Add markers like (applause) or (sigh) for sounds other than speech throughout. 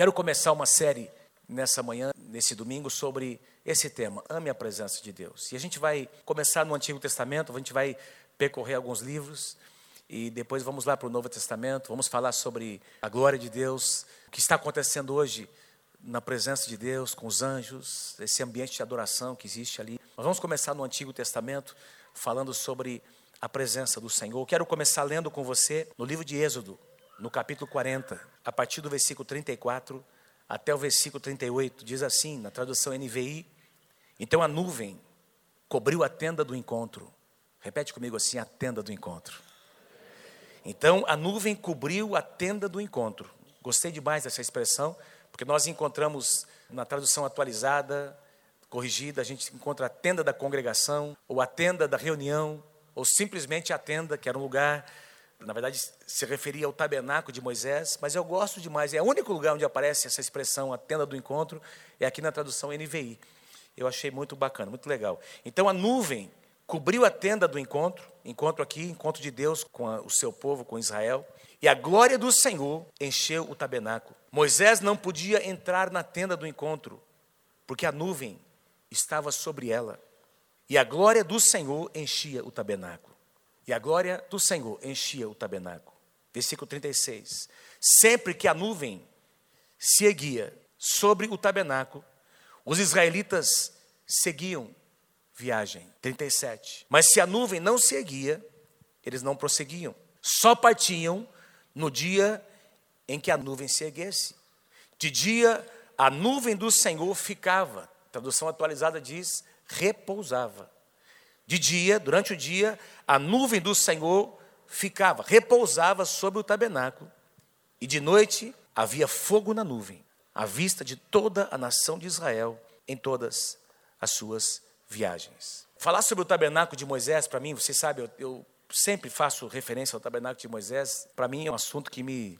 Quero começar uma série nessa manhã, nesse domingo, sobre esse tema, ame a presença de Deus. E a gente vai começar no Antigo Testamento, a gente vai percorrer alguns livros e depois vamos lá para o Novo Testamento, vamos falar sobre a glória de Deus, o que está acontecendo hoje na presença de Deus, com os anjos, esse ambiente de adoração que existe ali. Nós vamos começar no Antigo Testamento, falando sobre a presença do Senhor. Quero começar lendo com você no livro de Êxodo, no capítulo 40, a partir do versículo 34 até o versículo 38, diz assim, na tradução NVI: Então a nuvem cobriu a tenda do encontro. Repete comigo assim: a tenda do encontro. Então a nuvem cobriu a tenda do encontro. Gostei demais dessa expressão, porque nós encontramos na tradução atualizada, corrigida, a gente encontra a tenda da congregação, ou a tenda da reunião, ou simplesmente a tenda, que era um lugar na verdade se referia ao tabernáculo de Moisés, mas eu gosto demais, é o único lugar onde aparece essa expressão, a tenda do encontro, é aqui na tradução NVI. Eu achei muito bacana, muito legal. Então a nuvem cobriu a tenda do encontro, encontro aqui, encontro de Deus com a, o seu povo, com Israel, e a glória do Senhor encheu o tabernáculo. Moisés não podia entrar na tenda do encontro, porque a nuvem estava sobre ela, e a glória do Senhor enchia o tabernáculo. E a glória do Senhor enchia o tabernáculo. Versículo 36. Sempre que a nuvem se erguia sobre o tabernáculo, os israelitas seguiam viagem. 37. Mas se a nuvem não se erguia, eles não prosseguiam. Só partiam no dia em que a nuvem se erguesse. De dia, a nuvem do Senhor ficava. Tradução atualizada diz: repousava. De dia, durante o dia, a nuvem do Senhor ficava, repousava sobre o tabernáculo, e de noite havia fogo na nuvem, à vista de toda a nação de Israel em todas as suas viagens. Falar sobre o tabernáculo de Moisés, para mim, vocês sabem, eu, eu, sempre faço referência ao tabernáculo de Moisés, para mim é um assunto que me,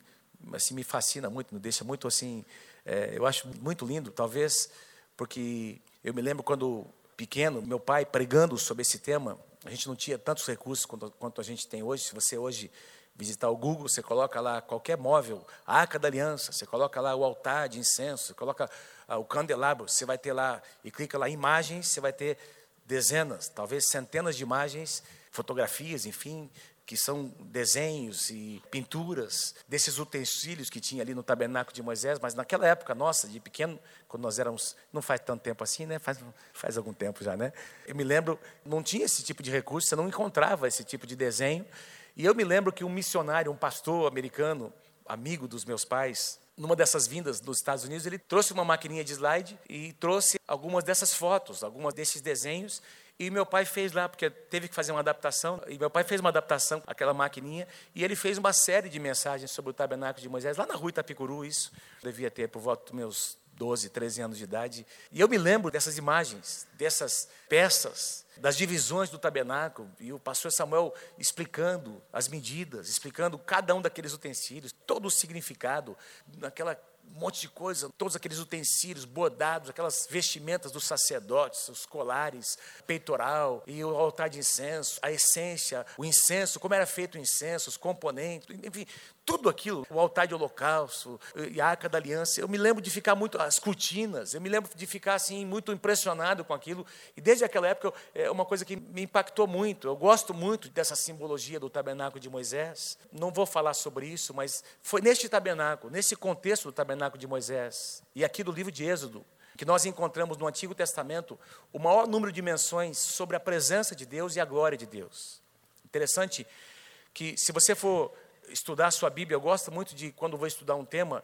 assim, me fascina muito, me deixa muito assim, é, eu acho muito lindo, talvez, porque eu me lembro quando pequeno, meu pai pregando sobre esse tema, a gente não tinha tantos recursos quanto, quanto a gente tem hoje. Se você hoje visitar o Google, você coloca lá qualquer móvel, a Arca da Aliança, você coloca lá o altar de incenso, você coloca ah, o candelabro, você vai ter lá, e clica lá imagens, você vai ter dezenas, talvez centenas de imagens, fotografias, enfim, que são desenhos e pinturas desses utensílios que tinha ali no tabernáculo de Moisés, mas naquela época nossa, de pequeno, quando nós éramos, não faz tanto tempo assim, né? Faz, faz algum tempo já, né? Eu me lembro, não tinha esse tipo de recurso, você não encontrava esse tipo de desenho. E eu me lembro que um missionário, um pastor americano, amigo dos meus pais, numa dessas vindas dos Estados Unidos, ele trouxe uma maquininha de slide e trouxe algumas dessas fotos, algumas desses desenhos, e meu pai fez lá, porque teve que fazer uma adaptação, e meu pai fez uma adaptação, aquela maquininha, e ele fez uma série de mensagens sobre o tabernáculo de Moisés, lá na rua Itapicuru, isso. devia ter por volta dos meus 12, 13 anos de idade. E eu me lembro dessas imagens, dessas peças, das divisões do tabernáculo, e o pastor Samuel explicando as medidas, explicando cada um daqueles utensílios, todo o significado, naquela um monte de coisa, todos aqueles utensílios bordados, aquelas vestimentas dos sacerdotes, os colares, peitoral e o altar de incenso, a essência, o incenso, como era feito o incenso, os componentes, enfim, tudo aquilo, o altar de holocausto e a arca da aliança. Eu me lembro de ficar muito, as cortinas, eu me lembro de ficar assim, muito impressionado com aquilo. E desde aquela época é uma coisa que me impactou muito. Eu gosto muito dessa simbologia do tabernáculo de Moisés. Não vou falar sobre isso, mas foi neste tabernáculo, nesse contexto do tabernáculo de Moisés, e aqui do livro de Êxodo, que nós encontramos no Antigo Testamento o maior número de menções sobre a presença de Deus e a glória de Deus. Interessante que, se você for estudar a sua Bíblia, eu gosto muito de, quando vou estudar um tema,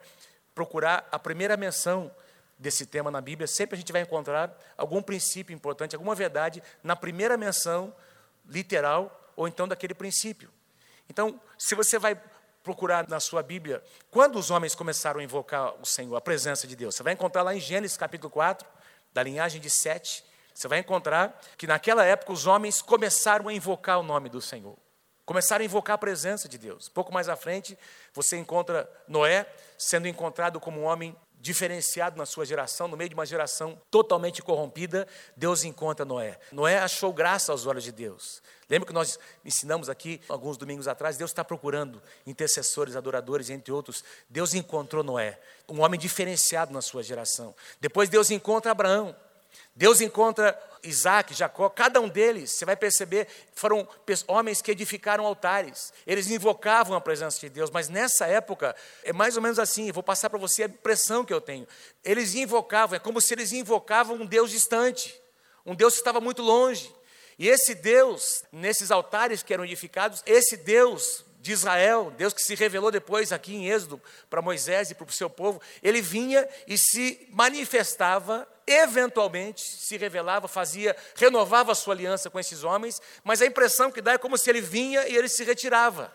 procurar a primeira menção desse tema na Bíblia. Sempre a gente vai encontrar algum princípio importante, alguma verdade na primeira menção literal ou então daquele princípio. Então, se você vai procurar na sua Bíblia, quando os homens começaram a invocar o Senhor, a presença de Deus, você vai encontrar lá em Gênesis capítulo 4, da linhagem de Sete, você vai encontrar que naquela época os homens começaram a invocar o nome do Senhor. Começaram a invocar a presença de Deus. Pouco mais à frente, você encontra Noé sendo encontrado como um homem diferenciado na sua geração, no meio de uma geração totalmente corrompida, Deus encontra Noé. Noé achou graça aos olhos de Deus. Lembra que nós ensinamos aqui alguns domingos atrás? Deus está procurando intercessores, adoradores, entre outros. Deus encontrou Noé, um homem diferenciado na sua geração. Depois Deus encontra Abraão. Deus encontra Isaac, Jacó, cada um deles, você vai perceber, foram homens que edificaram altares, eles invocavam a presença de Deus, mas nessa época, é mais ou menos assim, vou passar para você a impressão que eu tenho. Eles invocavam, é como se eles invocavam um Deus distante, um Deus que estava muito longe. E esse Deus, nesses altares que eram edificados, esse Deus de Israel, Deus que se revelou depois aqui em Êxodo para Moisés e para o seu povo, ele vinha e se manifestava, eventualmente se revelava, fazia, renovava a sua aliança com esses homens, mas a impressão que dá é como se ele vinha e ele se retirava.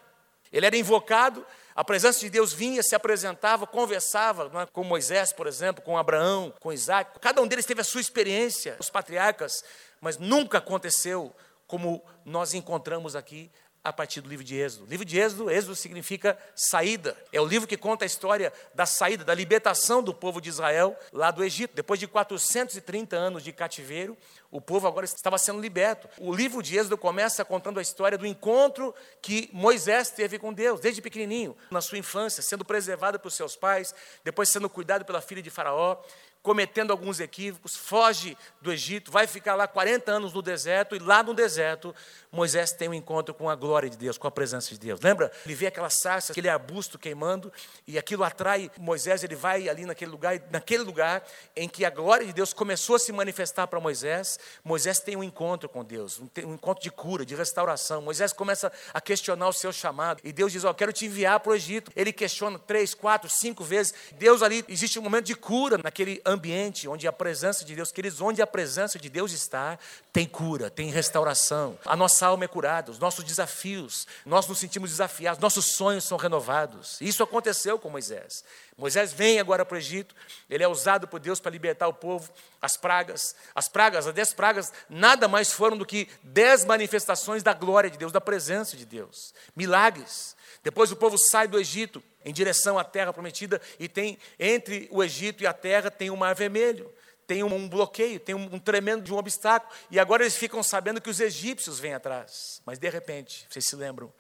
Ele era invocado, a presença de Deus vinha, se apresentava, conversava é? com Moisés, por exemplo, com Abraão, com Isaac. Cada um deles teve a sua experiência, os patriarcas, mas nunca aconteceu como nós encontramos aqui a partir do livro de Êxodo. O livro de Êxodo, Êxodo significa saída. É o livro que conta a história da saída, da libertação do povo de Israel lá do Egito. Depois de 430 anos de cativeiro, o povo agora estava sendo liberto. O livro de Êxodo começa contando a história do encontro que Moisés teve com Deus, desde pequenininho, na sua infância, sendo preservado por seus pais, depois sendo cuidado pela filha de Faraó, cometendo alguns equívocos, foge do Egito, vai ficar lá 40 anos no deserto, e lá no deserto, Moisés tem um encontro com a glória de Deus, com a presença de Deus. Lembra? Ele vê aquela sarça, aquele arbusto queimando, e aquilo atrai Moisés, ele vai ali naquele lugar, naquele lugar em que a glória de Deus começou a se manifestar para Moisés, Moisés tem um encontro com Deus, um, encontro de cura, de restauração. Moisés começa a questionar o seu chamado, e Deus diz: Ó, oh, quero te enviar para o Egito. Ele questiona três, quatro, cinco vezes. Deus ali, existe um momento de cura naquele ambiente onde a presença de Deus, queridos, onde a presença de Deus está, tem cura, tem restauração. A nossa alma é curada, os nossos desafios, nós nos sentimos desafiados, nossos sonhos são renovados. Isso aconteceu com Moisés. Moisés vem agora para o Egito, ele é usado por Deus para libertar o povo. As pragas, as pragas, as dez pragas, nada mais foram do que dez manifestações da glória de Deus, da presença de Deus, milagres. Depois o povo sai do Egito, em direção à terra prometida, e tem entre o Egito e a terra tem o mar vermelho, tem um, bloqueio, tem um, um tremendo de um obstáculo, e agora eles ficam sabendo que os egípcios vêm atrás. Mas de repente, vocês se lembram,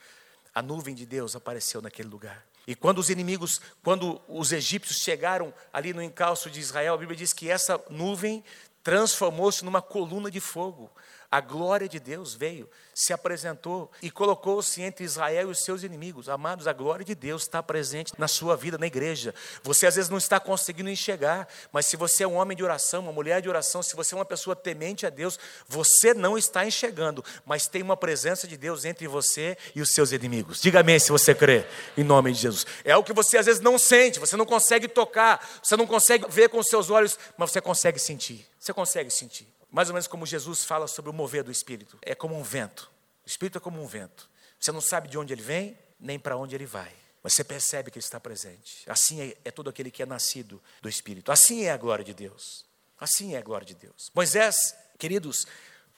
a nuvem de Deus apareceu naquele lugar. E quando os inimigos, quando os egípcios chegaram ali no encalço de Israel, a Bíblia diz que essa nuvem transformou-se numa coluna de fogo. A glória de Deus veio, se apresentou e colocou-se entre Israel e os seus inimigos. Amados, a glória de Deus está presente na sua vida, na igreja. Você às vezes não está conseguindo enxergar, mas se você é um homem de oração, uma mulher de oração, se você é uma pessoa temente a Deus, você não está enxergando, mas tem uma presença de Deus entre você e os seus inimigos. Diga amém se você crê, em nome de Jesus. É o que você às vezes não sente, você não consegue tocar, você não consegue ver com seus olhos, mas você consegue sentir. Você consegue sentir. Mais ou menos como Jesus fala sobre o mover do Espírito. É como um vento. O Espírito é como um vento. Você não sabe de onde ele vem, nem para onde ele vai. Mas você percebe que ele está presente. Assim é, é todo aquele que é nascido do Espírito. Assim é a glória de Deus. Assim é a glória de Deus. Moisés, queridos,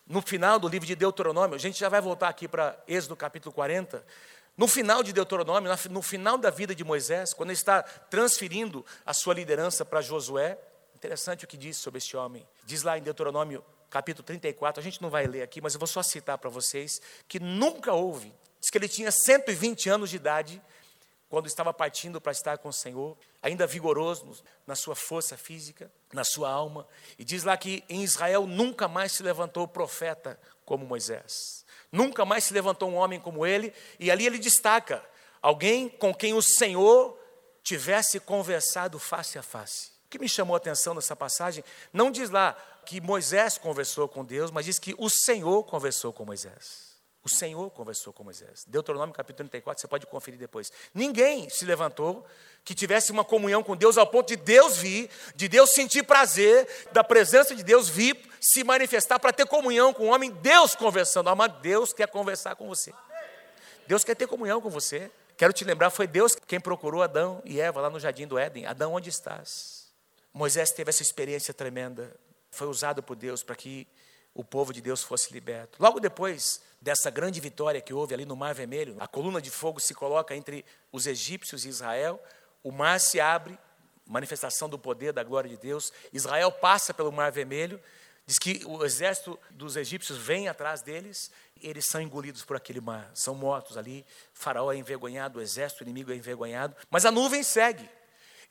no final do livro de Deuteronômio, a gente já vai voltar aqui para Êxodo capítulo 40. No final de Deuteronômio, no final da vida de Moisés, quando ele está transferindo a sua liderança para Josué, Interessante o que diz sobre este homem. Diz lá em Deuteronômio capítulo 34, a gente não vai ler aqui, mas eu vou só citar para vocês, que nunca houve. Diz que ele tinha 120 anos de idade quando estava partindo para estar com o Senhor, ainda vigoroso na sua força física, na sua alma. E diz lá que em Israel nunca mais se levantou profeta como Moisés. Nunca mais se levantou um homem como ele, e ali ele destaca alguém com quem o Senhor tivesse conversado face a face que me chamou a atenção nessa passagem, não diz lá que Moisés conversou com Deus, mas diz que o Senhor conversou com Moisés. O Senhor conversou com Moisés. Deuteronômio capítulo 34, você pode conferir depois. Ninguém se levantou que tivesse uma comunhão com Deus ao ponto de Deus vir, de Deus sentir prazer, da presença de Deus vir se manifestar para ter comunhão com o homem, Deus conversando. Amado, Deus quer conversar com você. Deus quer ter comunhão com você. Quero te lembrar, foi Deus quem procurou Adão e Eva lá no jardim do Éden. Adão, onde estás? Moisés teve essa experiência tremenda, foi usado por Deus para que o povo de Deus fosse liberto. Logo depois dessa grande vitória que houve ali no Mar Vermelho, a coluna de fogo se coloca entre os egípcios e Israel, o mar se abre, manifestação do poder, da glória de Deus. Israel passa pelo Mar Vermelho, diz que o exército dos egípcios vem atrás deles, eles são engolidos por aquele mar, são mortos ali. Faraó é envergonhado, o exército inimigo é envergonhado, mas a nuvem segue.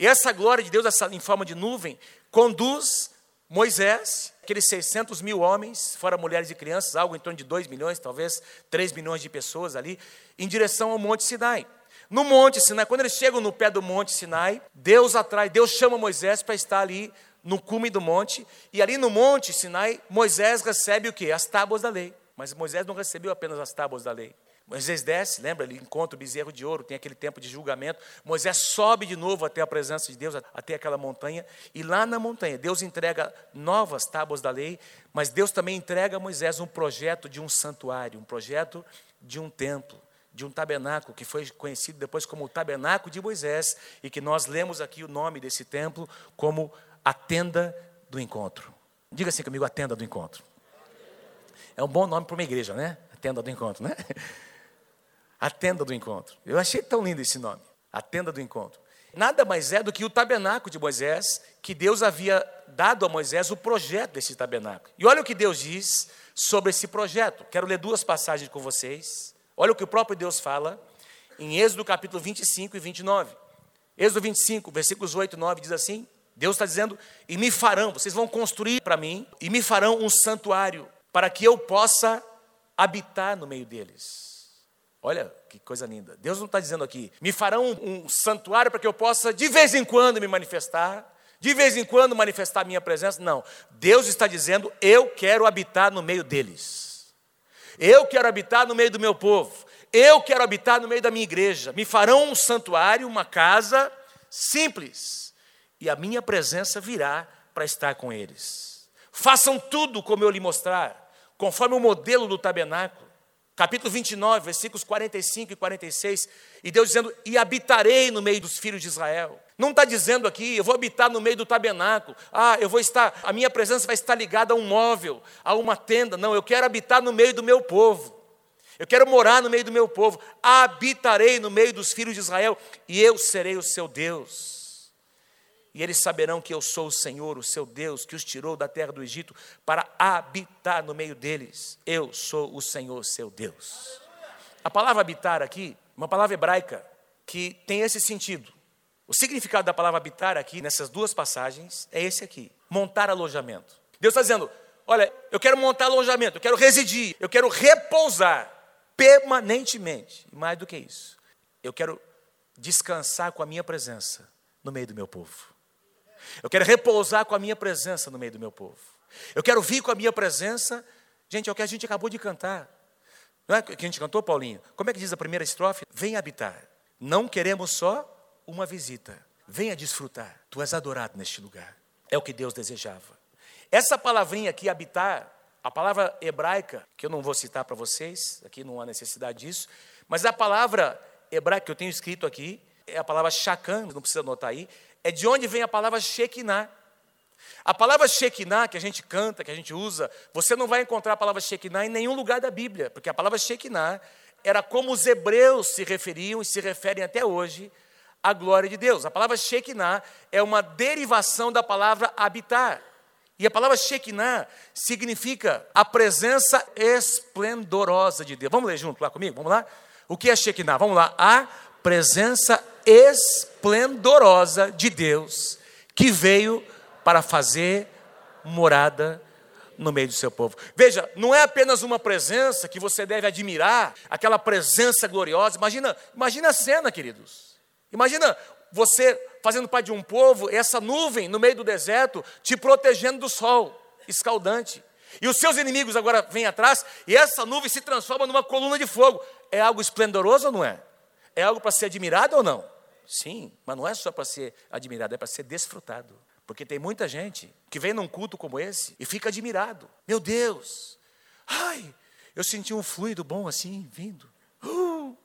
E essa glória de Deus, essa, em forma de nuvem, conduz Moisés, aqueles 600 mil homens, fora mulheres e crianças, algo em torno de 2 milhões, talvez 3 milhões de pessoas ali, em direção ao Monte Sinai. No Monte Sinai, quando eles chegam no pé do Monte Sinai, Deus atrai, Deus chama Moisés para estar ali no cume do monte, e ali no Monte Sinai, Moisés recebe o que? As tábuas da lei. Mas Moisés não recebeu apenas as tábuas da lei. Moisés desce, lembra? Ele encontra o bezerro de ouro, tem aquele tempo de julgamento. Moisés sobe de novo até a presença de Deus, até aquela montanha. E lá na montanha, Deus entrega novas tábuas da lei, mas Deus também entrega a Moisés um projeto de um santuário, um projeto de um templo, de um tabernáculo, que foi conhecido depois como o tabernáculo de Moisés, e que nós lemos aqui o nome desse templo como a tenda do encontro. Diga assim comigo, a tenda do encontro. É um bom nome para uma igreja, né? A tenda do encontro, né? (laughs) A tenda do encontro. Eu achei tão lindo esse nome. A tenda do encontro. Nada mais é do que o tabernáculo de Moisés, que Deus havia dado a Moisés o projeto desse tabernáculo. E olha o que Deus diz sobre esse projeto. Quero ler duas passagens com vocês. Olha o que o próprio Deus fala em Êxodo capítulo 25 e 29. Êxodo 25, versículos 8 e 9 diz assim: Deus está dizendo: E me farão, vocês vão construir para mim, e me farão um santuário, para que eu possa habitar no meio deles. Olha que coisa linda. Deus não está dizendo aqui, me farão um, um santuário para que eu possa de vez em quando me manifestar, de vez em quando manifestar a minha presença. Não. Deus está dizendo, eu quero habitar no meio deles. Eu quero habitar no meio do meu povo. Eu quero habitar no meio da minha igreja. Me farão um santuário, uma casa simples. E a minha presença virá para estar com eles. Façam tudo como eu lhe mostrar, conforme o modelo do tabernáculo capítulo 29, versículos 45 e 46, e Deus dizendo: E habitarei no meio dos filhos de Israel. Não está dizendo aqui, eu vou habitar no meio do tabernáculo, ah, eu vou estar, a minha presença vai estar ligada a um móvel, a uma tenda. Não, eu quero habitar no meio do meu povo. Eu quero morar no meio do meu povo. Habitarei no meio dos filhos de Israel, e eu serei o seu Deus. E eles saberão que eu sou o Senhor, o seu Deus, que os tirou da terra do Egito para habitar no meio deles. Eu sou o Senhor, seu Deus. A palavra habitar aqui, uma palavra hebraica que tem esse sentido. O significado da palavra habitar aqui, nessas duas passagens, é esse aqui: montar alojamento. Deus está dizendo: olha, eu quero montar alojamento, eu quero residir, eu quero repousar permanentemente. Mais do que isso, eu quero descansar com a minha presença no meio do meu povo. Eu quero repousar com a minha presença no meio do meu povo. Eu quero vir com a minha presença. Gente, é o que a gente acabou de cantar. Não é que a gente cantou, Paulinho? Como é que diz a primeira estrofe? Venha habitar. Não queremos só uma visita. Venha desfrutar. Tu és adorado neste lugar. É o que Deus desejava. Essa palavrinha aqui, habitar, a palavra hebraica, que eu não vou citar para vocês, aqui não há necessidade disso, mas a palavra hebraica que eu tenho escrito aqui, é a palavra shakan, não precisa anotar aí, é de onde vem a palavra Shekinah. A palavra Shekinah que a gente canta, que a gente usa, você não vai encontrar a palavra Shekinah em nenhum lugar da Bíblia, porque a palavra Shekinah era como os hebreus se referiam e se referem até hoje à glória de Deus. A palavra Shekinah é uma derivação da palavra habitar. E a palavra Shekinah significa a presença esplendorosa de Deus. Vamos ler junto lá comigo? Vamos lá? O que é Shekinah? Vamos lá. A presença esplendorosa de Deus que veio para fazer morada no meio do seu povo. Veja, não é apenas uma presença que você deve admirar, aquela presença gloriosa. Imagina, imagina a cena, queridos. Imagina você fazendo parte de um povo, essa nuvem no meio do deserto te protegendo do sol escaldante. E os seus inimigos agora vêm atrás e essa nuvem se transforma numa coluna de fogo. É algo esplendoroso ou não é? É algo para ser admirado ou não? Sim, mas não é só para ser admirado, é para ser desfrutado. Porque tem muita gente que vem num culto como esse e fica admirado. Meu Deus, ai, eu senti um fluido bom assim, vindo. Uh,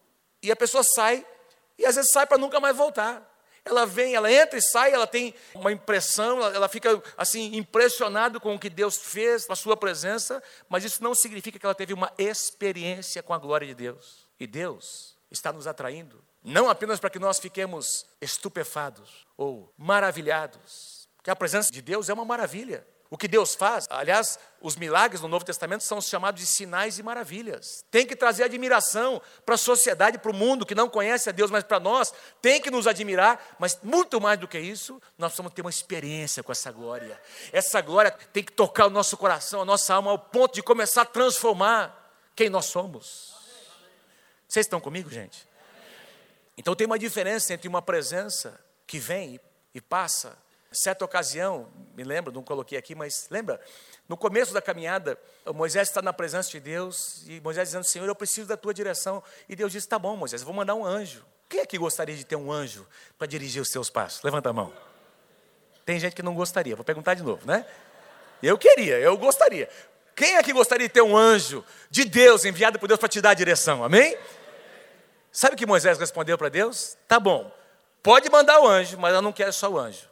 e a pessoa sai, e às vezes sai para nunca mais voltar. Ela vem, ela entra e sai, ela tem uma impressão, ela, ela fica assim impressionada com o que Deus fez, com a sua presença, mas isso não significa que ela teve uma experiência com a glória de Deus. E Deus está nos atraindo Não apenas para que nós fiquemos estupefados ou maravilhados, porque a presença de Deus é uma maravilha. O que Deus faz, aliás, os milagres no Novo Testamento são chamados de sinais e maravilhas. Tem que trazer admiração para a sociedade, para o mundo que não conhece a Deus, mas para nós tem que nos admirar, mas muito mais do que isso, nós precisamos ter uma experiência com essa glória. Essa glória tem que tocar o nosso coração, a nossa alma, ao ponto de começar a transformar quem nós somos. Vocês estão comigo, gente? Então tem uma diferença entre uma presença que vem e passa Certa ocasião, me lembro, não coloquei aqui, mas lembra? No começo da caminhada, Moisés está na presença de Deus e Moisés dizendo: Senhor, eu preciso da tua direção. E Deus disse: Tá bom, Moisés, eu vou mandar um anjo. Quem é que gostaria de ter um anjo para dirigir os seus passos? Levanta a mão. Tem gente que não gostaria, vou perguntar de novo, né? Eu queria, eu gostaria. Quem é que gostaria de ter um anjo de Deus enviado por Deus para te dar a direção? Amém? Sabe o que Moisés respondeu para Deus? Tá bom, pode mandar o anjo, mas eu não quero só o anjo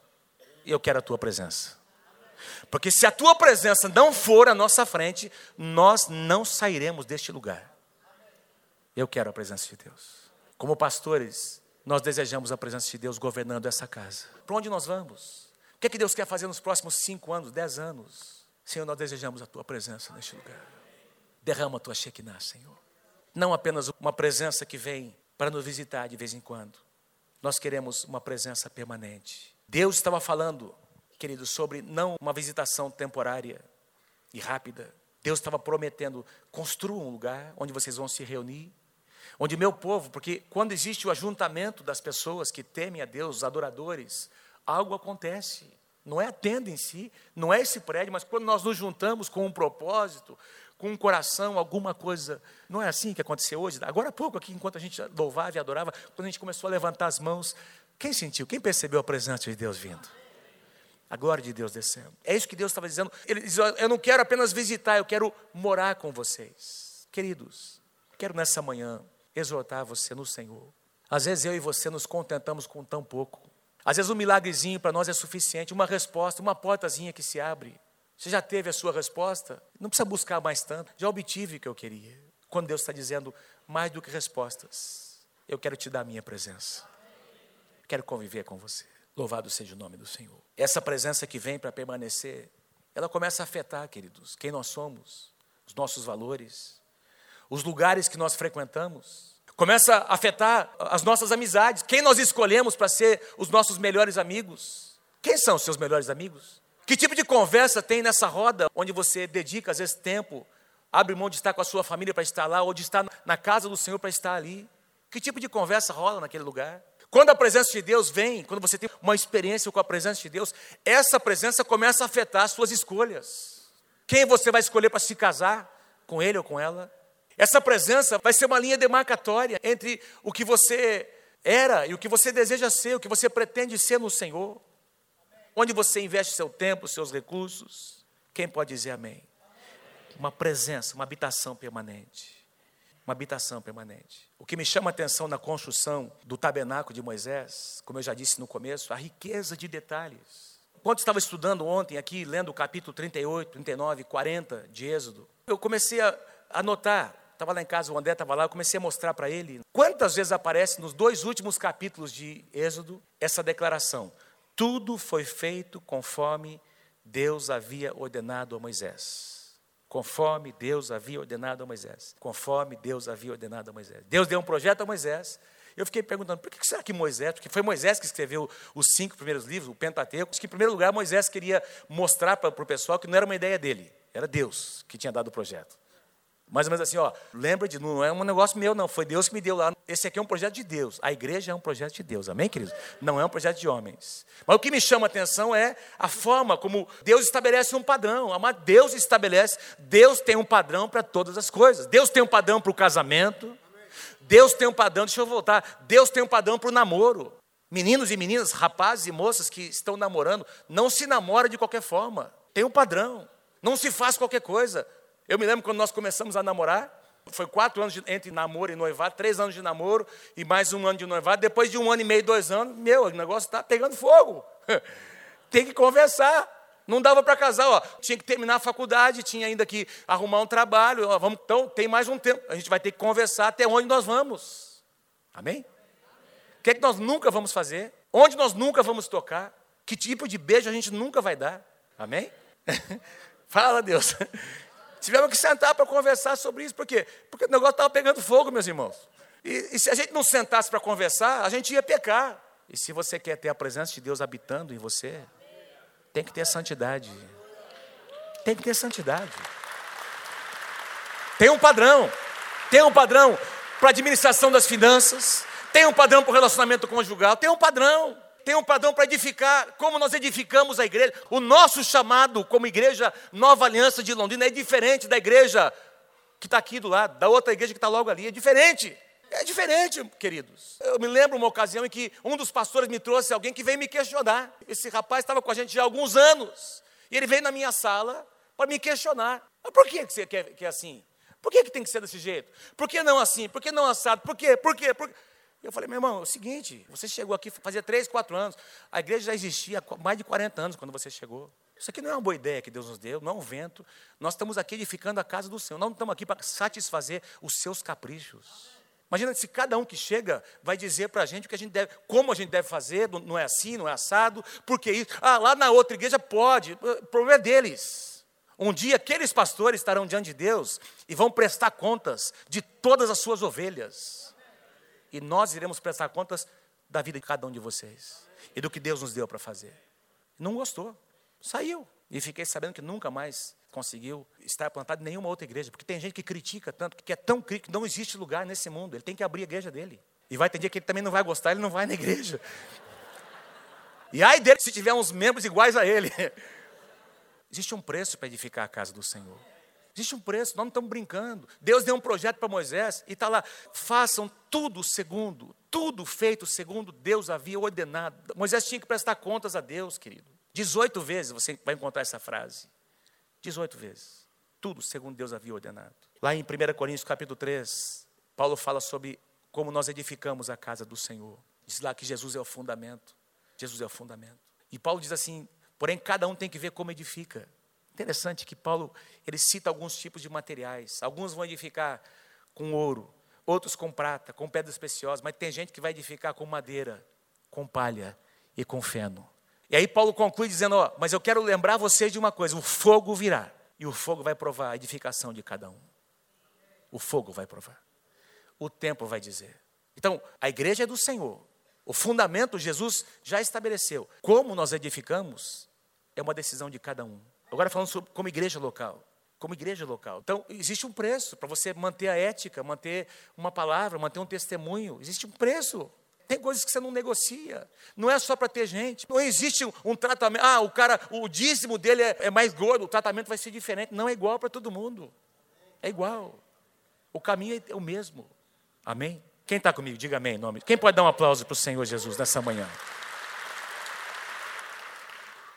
eu quero a tua presença. Porque se a tua presença não for à nossa frente, nós não sairemos deste lugar. Eu quero a presença de Deus. Como pastores, nós desejamos a presença de Deus governando essa casa. Para onde nós vamos? O que é que Deus quer fazer nos próximos cinco anos, dez anos? Senhor, nós desejamos a tua presença neste lugar. Derrama a tua Shekinah, Senhor. Não apenas uma presença que vem para nos visitar de vez em quando. Nós queremos uma presença permanente. Deus estava falando, querido, sobre não uma visitação temporária e rápida. Deus estava prometendo: construa um lugar onde vocês vão se reunir, onde meu povo, porque quando existe o ajuntamento das pessoas que temem a Deus, os adoradores, algo acontece. Não é a tenda em si, não é esse prédio, mas quando nós nos juntamos com um propósito, com um coração, alguma coisa. Não é assim que aconteceu hoje? Agora há pouco, aqui, enquanto a gente louvava e adorava, quando a gente começou a levantar as mãos, quem sentiu? Quem percebeu a presença de Deus vindo? A glória de Deus descendo. É isso que Deus estava dizendo. Ele diz: Eu não quero apenas visitar, eu quero morar com vocês. Queridos, quero nessa manhã exortar você no Senhor. Às vezes eu e você nos contentamos com tão pouco. Às vezes um milagrezinho para nós é suficiente, uma resposta, uma portazinha que se abre. Você já teve a sua resposta? Não precisa buscar mais tanto. Já obtive o que eu queria. Quando Deus está dizendo mais do que respostas, eu quero te dar a minha presença. Quero conviver com você. Louvado seja o nome do Senhor. Essa presença que vem para permanecer, ela começa a afetar, queridos, quem nós somos, os nossos valores, os lugares que nós frequentamos. Começa a afetar as nossas amizades, quem nós escolhemos para ser os nossos melhores amigos. Quem são os seus melhores amigos? Que tipo de conversa tem nessa roda onde você dedica às vezes tempo, abre mão de estar com a sua família para estar lá ou de estar na casa do Senhor para estar ali? Que tipo de conversa rola naquele lugar? Quando a presença de Deus vem, quando você tem uma experiência com a presença de Deus, essa presença começa a afetar as suas escolhas. Quem você vai escolher para se casar, com ele ou com ela? Essa presença vai ser uma linha demarcatória entre o que você era e o que você deseja ser, o que você pretende ser no Senhor. Onde você investe seu tempo, seus recursos. Quem pode dizer amém? Uma presença, uma habitação permanente uma habitação permanente. O que me chama a atenção na construção do tabernáculo de Moisés, como eu já disse no começo, a riqueza de detalhes. Quando estava estudando ontem aqui, lendo o capítulo 38, 39, 40 de Êxodo, eu comecei a anotar, estava lá em casa, o André estava lá, eu comecei a mostrar para ele quantas vezes aparece nos dois últimos capítulos de Êxodo essa declaração: tudo foi feito conforme Deus havia ordenado a Moisés conforme Deus havia ordenado a Moisés. Conforme Deus havia ordenado a Moisés. Deus deu um projeto a Moisés. Eu fiquei perguntando, por que será que Moisés, porque foi Moisés que escreveu os cinco primeiros livros, o Pentateuco, que em primeiro lugar Moisés queria mostrar para, para o pessoal que não era uma ideia dele, era Deus que tinha dado o projeto. Mais ou menos assim, ó, lembra de, não é um negócio meu, não, foi Deus que me deu lá. Esse aqui é um projeto de Deus. A igreja é um projeto de Deus, amém, queridos? Não é um projeto de homens. Mas o que me chama a atenção é a forma como Deus estabelece um padrão. Mas Deus estabelece, Deus tem um padrão para todas as coisas. Deus tem um padrão para o casamento. Deus tem um padrão, deixa eu voltar. Deus tem um padrão para o namoro. Meninos e meninas, rapazes e moças que estão namorando, não se namora de qualquer forma. Tem um padrão. Não se faz qualquer coisa. Eu me lembro quando nós começamos a namorar, foi quatro anos de, entre namoro e noivado, três anos de namoro e mais um ano de noivado. Depois de um ano e meio, dois anos, meu, o negócio está pegando fogo. (laughs) Tem que conversar. Não dava para casar, ó. Tinha que terminar a faculdade, tinha ainda que arrumar um trabalho. Ó, vamos, então, tem mais um tempo. A gente vai ter que conversar até onde nós vamos. Amém? que é que nós nunca vamos fazer? Onde nós nunca vamos tocar? Que tipo de beijo a gente nunca vai dar? Amém? (laughs) Fala, Deus. Tivemos que sentar para conversar sobre isso, por quê? Porque o negócio estava pegando fogo, meus irmãos. E, e se a gente não sentasse para conversar, a gente ia pecar. E se você quer ter a presença de Deus habitando em você, tem que ter santidade. Tem que ter santidade. Tem um padrão. Tem um padrão para administração das finanças. Tem um padrão para o relacionamento conjugal. Tem um padrão. Tem um padrão para edificar, como nós edificamos a igreja. O nosso chamado como igreja Nova Aliança de Londrina é diferente da igreja que está aqui do lado, da outra igreja que está logo ali. É diferente. É diferente, queridos. Eu me lembro uma ocasião em que um dos pastores me trouxe alguém que veio me questionar. Esse rapaz estava com a gente já há alguns anos. E ele veio na minha sala para me questionar. Mas por que você quer que é assim? Por que, que tem que ser desse jeito? Por que não assim? Por que não assado? Por quê? Por quê? Por quê? Eu falei, meu irmão, é o seguinte, você chegou aqui fazia 3, 4 anos. A igreja já existia há mais de 40 anos quando você chegou. Isso aqui não é uma boa ideia que Deus nos deu, não é um vento. Nós estamos aqui edificando a casa do Senhor. Nós não estamos aqui para satisfazer os seus caprichos. Imagina se cada um que chega vai dizer para a gente o que a gente deve, como a gente deve fazer, não é assim, não é assado, porque isso. Ah, lá na outra igreja pode, o problema é deles. Um dia aqueles pastores estarão diante de Deus e vão prestar contas de todas as suas ovelhas. E nós iremos prestar contas da vida de cada um de vocês e do que Deus nos deu para fazer. Não gostou, saiu. E fiquei sabendo que nunca mais conseguiu estar plantado em nenhuma outra igreja, porque tem gente que critica tanto, que é tão crítico, que não existe lugar nesse mundo, ele tem que abrir a igreja dele. E vai ter dia que ele também não vai gostar, ele não vai na igreja. E ai dele se tiver uns membros iguais a ele. (laughs) Existe um preço para edificar a casa do Senhor. Existe um preço, nós não estamos brincando. Deus deu um projeto para Moisés e está lá, façam tudo segundo, tudo feito segundo Deus havia ordenado. Moisés tinha que prestar contas a Deus, querido. 18 vezes você vai encontrar essa frase. 18 vezes. Tudo segundo Deus havia ordenado. Lá em 1 Coríntios capítulo 3, Paulo fala sobre como nós edificamos a casa do Senhor. Diz lá que Jesus é o fundamento. Jesus é o fundamento. E Paulo diz assim: porém, cada um tem que ver como edifica. Interessante que Paulo ele cita alguns tipos de materiais. Alguns vão edificar com ouro, outros com prata, com pedras preciosas, mas tem gente que vai edificar com madeira, com palha e com feno. E aí Paulo conclui dizendo: ó, mas eu quero lembrar vocês de uma coisa: o fogo virá e o fogo vai provar a edificação de cada um. O fogo vai provar. O tempo vai dizer. Então, a igreja é do Senhor. O fundamento Jesus já estabeleceu. Como nós edificamos é uma decisão de cada um. Agora falando sobre como igreja local. Como igreja local. Então, existe um preço para você manter a ética, manter uma palavra, manter um testemunho. Existe um preço. Tem coisas que você não negocia. Não é só para ter gente. Não existe um, tratamento. Ah, o cara, o dízimo dele é, é mais gordo, o tratamento vai ser diferente. Não é igual para todo mundo. É igual. O caminho é o mesmo. Amém? Quem está comigo? Diga amém. Nome. Quem pode dar um aplauso para o Senhor Jesus nessa manhã?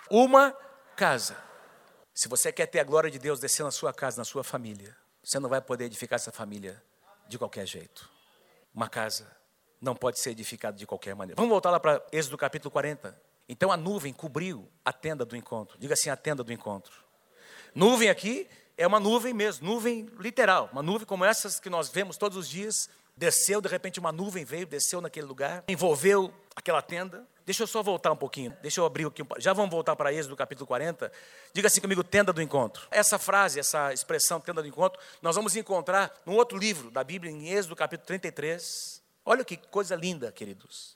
Uma casa. Se você quer ter a glória de Deus descer na sua casa, na sua família, você não vai poder edificar essa família de qualquer jeito. Uma casa não pode ser edificado de qualquer maneira. Vamos voltar lá para Êxodo capítulo 40. Então a nuvem cobriu a tenda do encontro. Diga assim, a tenda do encontro. Nuvem aqui é uma nuvem mesmo, nuvem literal, uma nuvem como essas que nós vemos todos os dias. Desceu, de repente uma nuvem veio, desceu naquele lugar, envolveu aquela tenda. Deixa eu só voltar um pouquinho, deixa eu abrir aqui. Já vamos voltar para Êxodo capítulo 40. Diga assim comigo, tenda do encontro. Essa frase, essa expressão, tenda do encontro, nós vamos encontrar num outro livro da Bíblia, em Êxodo capítulo 33. Olha que coisa linda, queridos.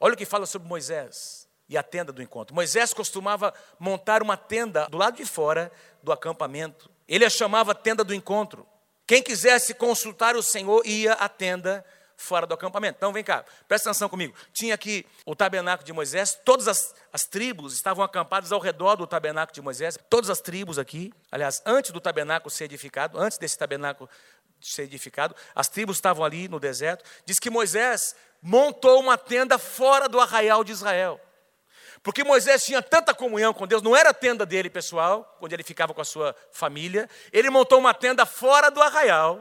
Olha o que fala sobre Moisés e a tenda do encontro. Moisés costumava montar uma tenda do lado de fora do acampamento. Ele a chamava tenda do encontro. Quem quisesse consultar o Senhor ia à tenda fora do acampamento. Então vem cá, presta atenção comigo. Tinha aqui o tabernáculo de Moisés, todas as, as tribos estavam acampadas ao redor do tabernáculo de Moisés, todas as tribos aqui, aliás, antes do tabernáculo ser edificado, antes desse tabernáculo ser edificado. As tribos estavam ali no deserto. Diz que Moisés montou uma tenda fora do arraial de Israel. Porque Moisés tinha tanta comunhão com Deus, não era a tenda dele pessoal, onde ele ficava com a sua família. Ele montou uma tenda fora do arraial,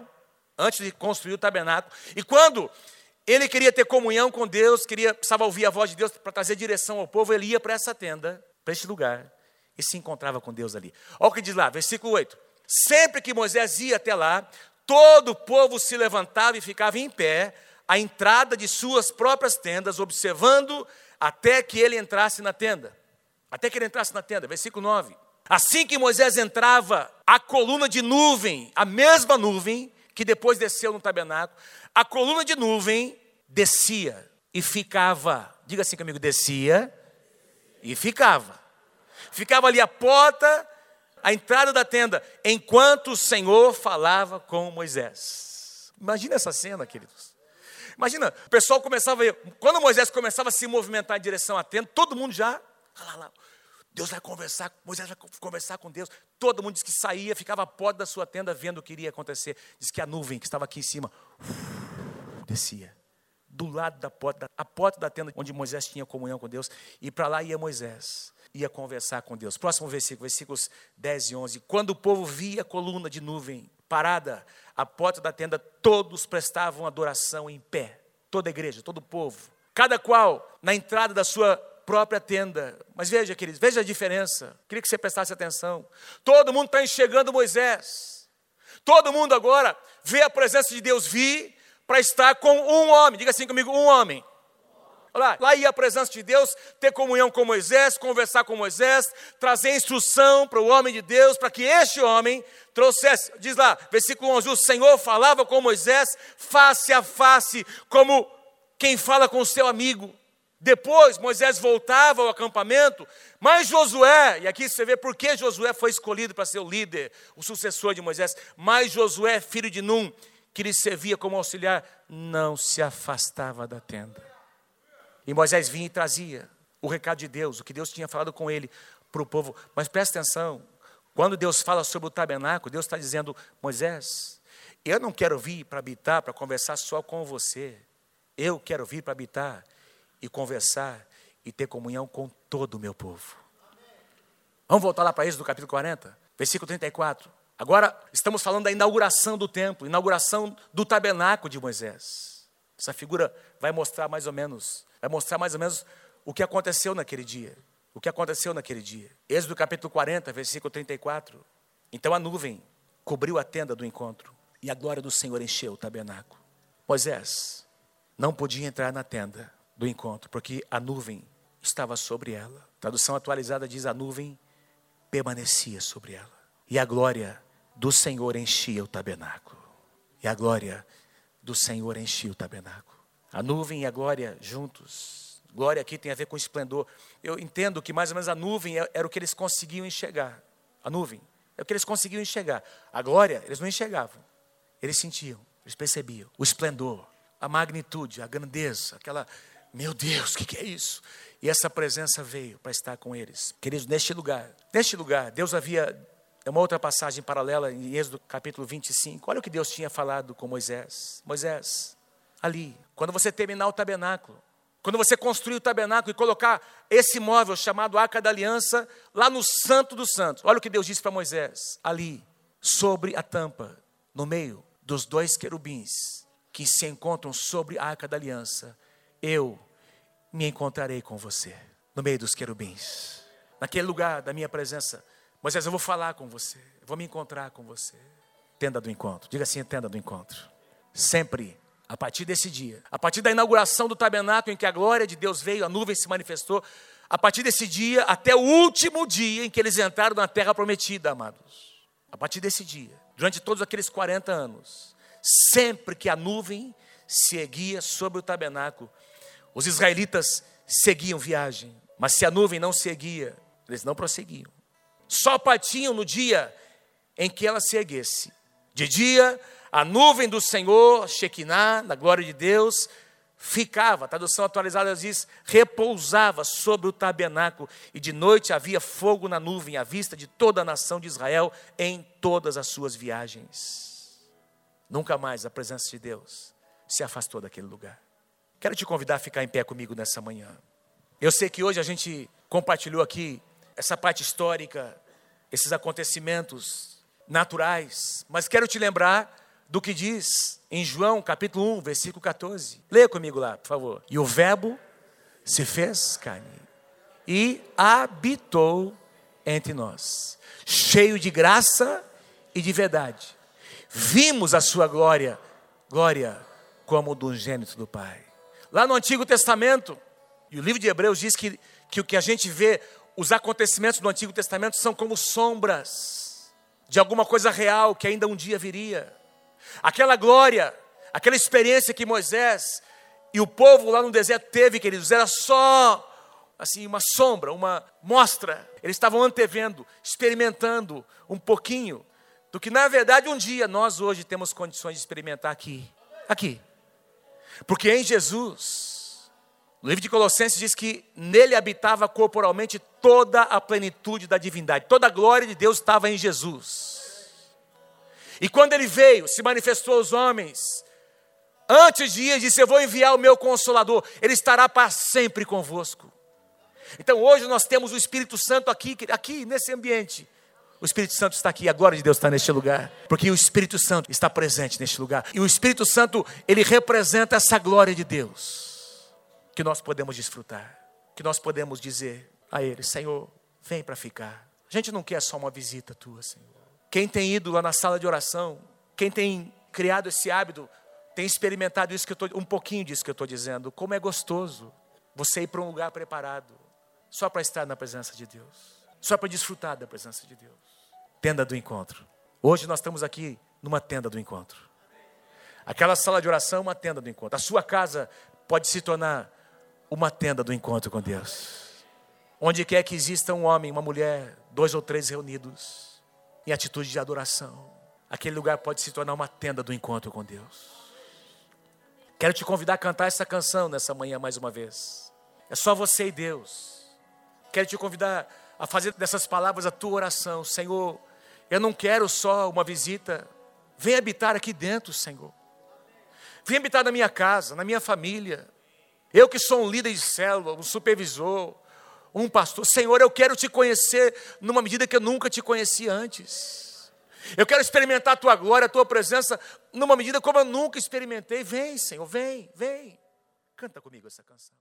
antes de construir o tabernáculo. E quando ele queria ter comunhão com Deus, queria, precisava ouvir a voz de Deus para trazer direção ao povo, ele ia para essa tenda, para este lugar, e se encontrava com Deus ali. Olha o que diz lá, versículo 8. Sempre que Moisés ia até lá, Todo o povo se levantava e ficava em pé a entrada de suas próprias tendas, observando até que ele entrasse na tenda. Até que ele entrasse na tenda, versículo 9. Assim que Moisés entrava, a coluna de nuvem, a mesma nuvem que depois desceu no tabernáculo, a coluna de nuvem descia e ficava, diga assim comigo, descia e ficava. Ficava ali a porta, a entrada da tenda, enquanto o Senhor falava com Moisés. Imagina essa cena, queridos. Imagina, o pessoal começava, quando Moisés começava a se movimentar em direção à tenda, todo mundo já, lá, lá, Deus vai conversar, Moisés vai conversar com Deus. Todo mundo diz que saía, ficava à porta da sua tenda vendo o que iria acontecer. Diz que a nuvem que estava aqui em cima (sniffs) descia. Do lado da porta, a porta da tenda onde Moisés tinha comunhão com Deus, e para lá ia Moisés, ia conversar com Deus. Próximo versículo, versículos 10 e 11. Quando o povo via a coluna de nuvem parada à porta da tenda, todos prestavam adoração em pé. Toda a igreja, todo o povo. Cada qual na entrada da sua própria tenda. Mas veja, queridos, veja a diferença. Queria que você prestasse atenção. Todo mundo está enxergando Moisés. Todo mundo agora vê a presença de Deus vir para estar com um homem. Diga assim comigo: um homem. Lá, lá ia a presença de Deus, ter comunhão com Moisés, conversar com Moisés, trazer instrução para o homem de Deus, para que este homem trouxesse, diz lá, versículo 11: o Senhor falava com Moisés face a face, como quem fala com o seu amigo. Depois Moisés voltava ao acampamento, mas Josué, e aqui você vê por que Josué foi escolhido para ser o líder, o sucessor de Moisés, mas Josué, filho de Num, que lhe servia como auxiliar, não se afastava da tenda. E Moisés vinha e trazia o recado de Deus, o que Deus tinha falado com ele para o povo. Mas presta atenção, quando Deus fala sobre o tabernáculo, Deus está dizendo: Moisés, eu não quero vir para habitar, para conversar só com você. Eu quero vir para habitar e conversar e ter comunhão com todo o meu povo. Vamos voltar lá para Êxodo capítulo 40, versículo 34. Agora estamos falando da inauguração do templo, inauguração do tabernáculo de Moisés. Essa figura vai mostrar mais ou menos, vai mostrar mais ou menos o que aconteceu naquele dia. O que aconteceu naquele dia. Êxodo capítulo 40, versículo 34. Então a nuvem cobriu a tenda do encontro e a glória do Senhor encheu o tabernáculo. Moisés não podia entrar na tenda do encontro, porque a nuvem estava sobre ela. Tradução atualizada diz: a nuvem permanecia sobre ela. E a glória do Senhor enchia o tabernáculo. E a glória do Senhor enchia o tabernáculo. A nuvem e a glória juntos. Glória aqui tem a ver com esplendor. Eu entendo que mais ou menos a nuvem é, era o que eles conseguiam enxergar. A nuvem é o que eles conseguiam enxergar. A glória, eles não enxergavam. Eles sentiam, eles percebiam o esplendor, a magnitude, a grandeza, aquela meu Deus, o que, que é isso? E essa presença veio para estar com eles. Queridos, neste lugar, neste lugar, Deus havia. É uma outra passagem paralela em Êxodo capítulo 25. Olha o que Deus tinha falado com Moisés. Moisés, ali, quando você terminar o tabernáculo, quando você construir o tabernáculo e colocar esse móvel chamado Arca da Aliança lá no Santo dos Santos, olha o que Deus disse para Moisés: ali, sobre a tampa, no meio dos dois querubins que se encontram sobre a Arca da Aliança, eu me encontrarei com você no meio dos querubins, naquele lugar da minha presença. Moisés, eu vou falar com você, eu vou me encontrar com você. Tenda do encontro, diga assim: tenda do encontro. Sempre, a partir desse dia, a partir da inauguração do tabernáculo em que a glória de Deus veio, a nuvem se manifestou, a partir desse dia até o último dia em que eles entraram na terra prometida, amados. A partir desse dia, durante todos aqueles 40 anos, sempre que a nuvem se erguia sobre o tabernáculo, os israelitas seguiam viagem, mas se a nuvem não seguia, eles não prosseguiam. Só partiam no dia em que ela se erguesse. De dia, a nuvem do Senhor, Shekinah, na glória de Deus, ficava, a tradução atualizada diz, repousava sobre o tabernáculo, e de noite havia fogo na nuvem, à vista de toda a nação de Israel, em todas as suas viagens. Nunca mais a presença de Deus se afastou daquele lugar. Quero te convidar a ficar em pé comigo nessa manhã. Eu sei que hoje a gente compartilhou aqui essa parte histórica, esses acontecimentos naturais, mas quero te lembrar do que diz em João capítulo 1, versículo 14. Leia comigo lá, por favor. E o Verbo se fez carne e habitou entre nós, cheio de graça e de verdade. Vimos a sua glória, glória como do gênito do Pai. Lá no Antigo Testamento, e o livro de Hebreus diz que, que o que a gente vê, os acontecimentos do Antigo Testamento são como sombras de alguma coisa real que ainda um dia viria. Aquela glória, aquela experiência que Moisés e o povo lá no deserto teve, queridos, era só assim uma sombra, uma mostra. Eles estavam antevendo, experimentando um pouquinho do que na verdade um dia nós hoje temos condições de experimentar aqui. Aqui. Porque em Jesus, o livro de Colossenses diz que nele habitava corporalmente toda a plenitude da divindade, toda a glória de Deus estava em Jesus. E quando ele veio, se manifestou aos homens, antes de ir, disse: Eu vou enviar o meu consolador, ele estará para sempre convosco. Então hoje nós temos o Espírito Santo aqui, aqui nesse ambiente. O Espírito Santo está aqui, a glória de Deus está neste lugar, porque o Espírito Santo está presente neste lugar. E o Espírito Santo, ele representa essa glória de Deus que nós podemos desfrutar, que nós podemos dizer a ele: Senhor, vem para ficar. A gente não quer só uma visita tua, Senhor. Quem tem ido lá na sala de oração, quem tem criado esse hábito, tem experimentado isso que eu tô, um pouquinho disso que eu estou dizendo. Como é gostoso você ir para um lugar preparado, só para estar na presença de Deus, só para desfrutar da presença de Deus tenda do encontro. Hoje nós estamos aqui numa tenda do encontro. Aquela sala de oração é uma tenda do encontro. A sua casa pode se tornar uma tenda do encontro com Deus. Onde quer que exista um homem, uma mulher, dois ou três reunidos, em atitude de adoração, aquele lugar pode se tornar uma tenda do encontro com Deus. Quero te convidar a cantar essa canção nessa manhã mais uma vez. É só você e Deus. Quero te convidar a fazer dessas palavras a tua oração, Senhor. Eu não quero só uma visita. Vem habitar aqui dentro, Senhor. Vem habitar na minha casa, na minha família. Eu que sou um líder de célula, um supervisor, um pastor. Senhor, eu quero te conhecer numa medida que eu nunca te conheci antes. Eu quero experimentar a tua glória, a tua presença, numa medida como eu nunca experimentei. Vem, Senhor, vem, vem. Canta comigo essa canção.